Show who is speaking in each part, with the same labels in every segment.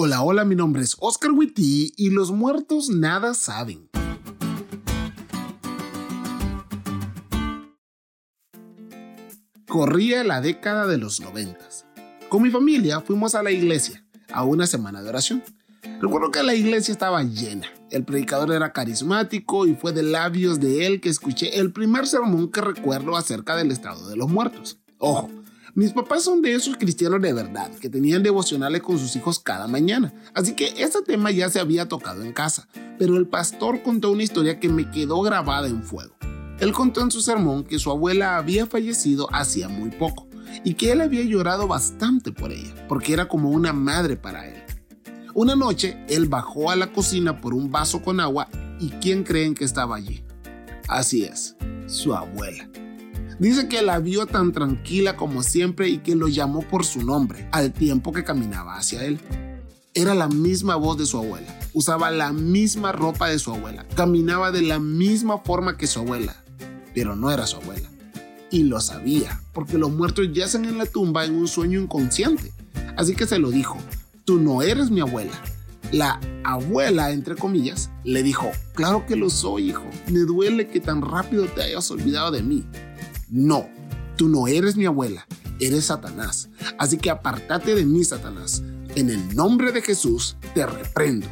Speaker 1: Hola, hola, mi nombre es Oscar Witty y los muertos nada saben. Corría la década de los noventas. Con mi familia fuimos a la iglesia a una semana de oración. Recuerdo que la iglesia estaba llena. El predicador era carismático y fue de labios de él que escuché el primer sermón que recuerdo acerca del estado de los muertos. Ojo, mis papás son de esos cristianos de verdad, que tenían devocionales con sus hijos cada mañana, así que ese tema ya se había tocado en casa, pero el pastor contó una historia que me quedó grabada en fuego. Él contó en su sermón que su abuela había fallecido hacía muy poco y que él había llorado bastante por ella, porque era como una madre para él. Una noche, él bajó a la cocina por un vaso con agua y ¿quién creen que estaba allí? Así es, su abuela. Dice que la vio tan tranquila como siempre y que lo llamó por su nombre al tiempo que caminaba hacia él. Era la misma voz de su abuela, usaba la misma ropa de su abuela, caminaba de la misma forma que su abuela, pero no era su abuela. Y lo sabía, porque los muertos yacen en la tumba en un sueño inconsciente. Así que se lo dijo, tú no eres mi abuela. La abuela, entre comillas, le dijo, claro que lo soy, hijo, me duele que tan rápido te hayas olvidado de mí. No, tú no eres mi abuela, eres Satanás. Así que apártate de mí, Satanás. En el nombre de Jesús te reprendo.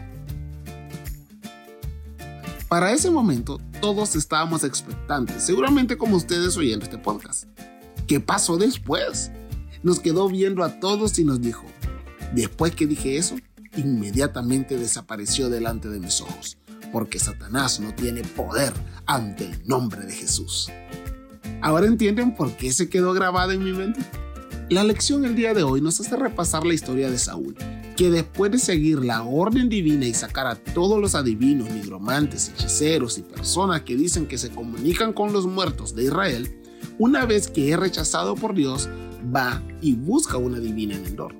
Speaker 1: Para ese momento, todos estábamos expectantes, seguramente como ustedes oyendo este podcast. ¿Qué pasó después? Nos quedó viendo a todos y nos dijo, después que dije eso, inmediatamente desapareció delante de mis ojos, porque Satanás no tiene poder ante el nombre de Jesús. ¿Ahora entienden por qué se quedó grabada en mi mente? La lección el día de hoy nos hace repasar la historia de Saúl, que después de seguir la orden divina y sacar a todos los adivinos, nigromantes, hechiceros y personas que dicen que se comunican con los muertos de Israel, una vez que es rechazado por Dios, va y busca una divina en Endor.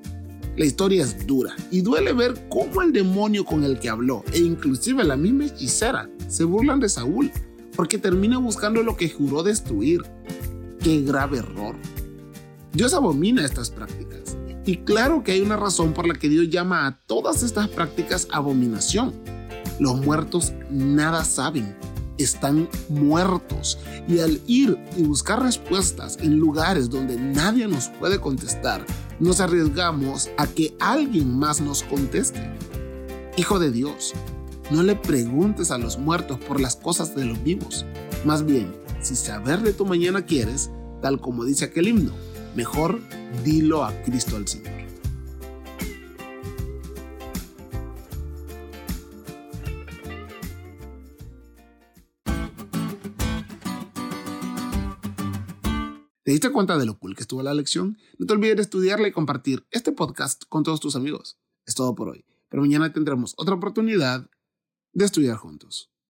Speaker 1: La historia es dura y duele ver cómo el demonio con el que habló e inclusive la misma hechicera se burlan de Saúl porque termina buscando lo que juró destruir. ¡Qué grave error! Dios abomina estas prácticas. Y claro que hay una razón por la que Dios llama a todas estas prácticas abominación. Los muertos nada saben, están muertos. Y al ir y buscar respuestas en lugares donde nadie nos puede contestar, nos arriesgamos a que alguien más nos conteste. Hijo de Dios, no le preguntes a los muertos por las cosas de los vivos. Más bien, si saber de tu mañana quieres, tal como dice aquel himno, mejor dilo a Cristo al Señor. ¿Te diste cuenta de lo cool que estuvo la lección? No te olvides de estudiarla y compartir este podcast con todos tus amigos. Es todo por hoy, pero mañana tendremos otra oportunidad de estudiar juntos.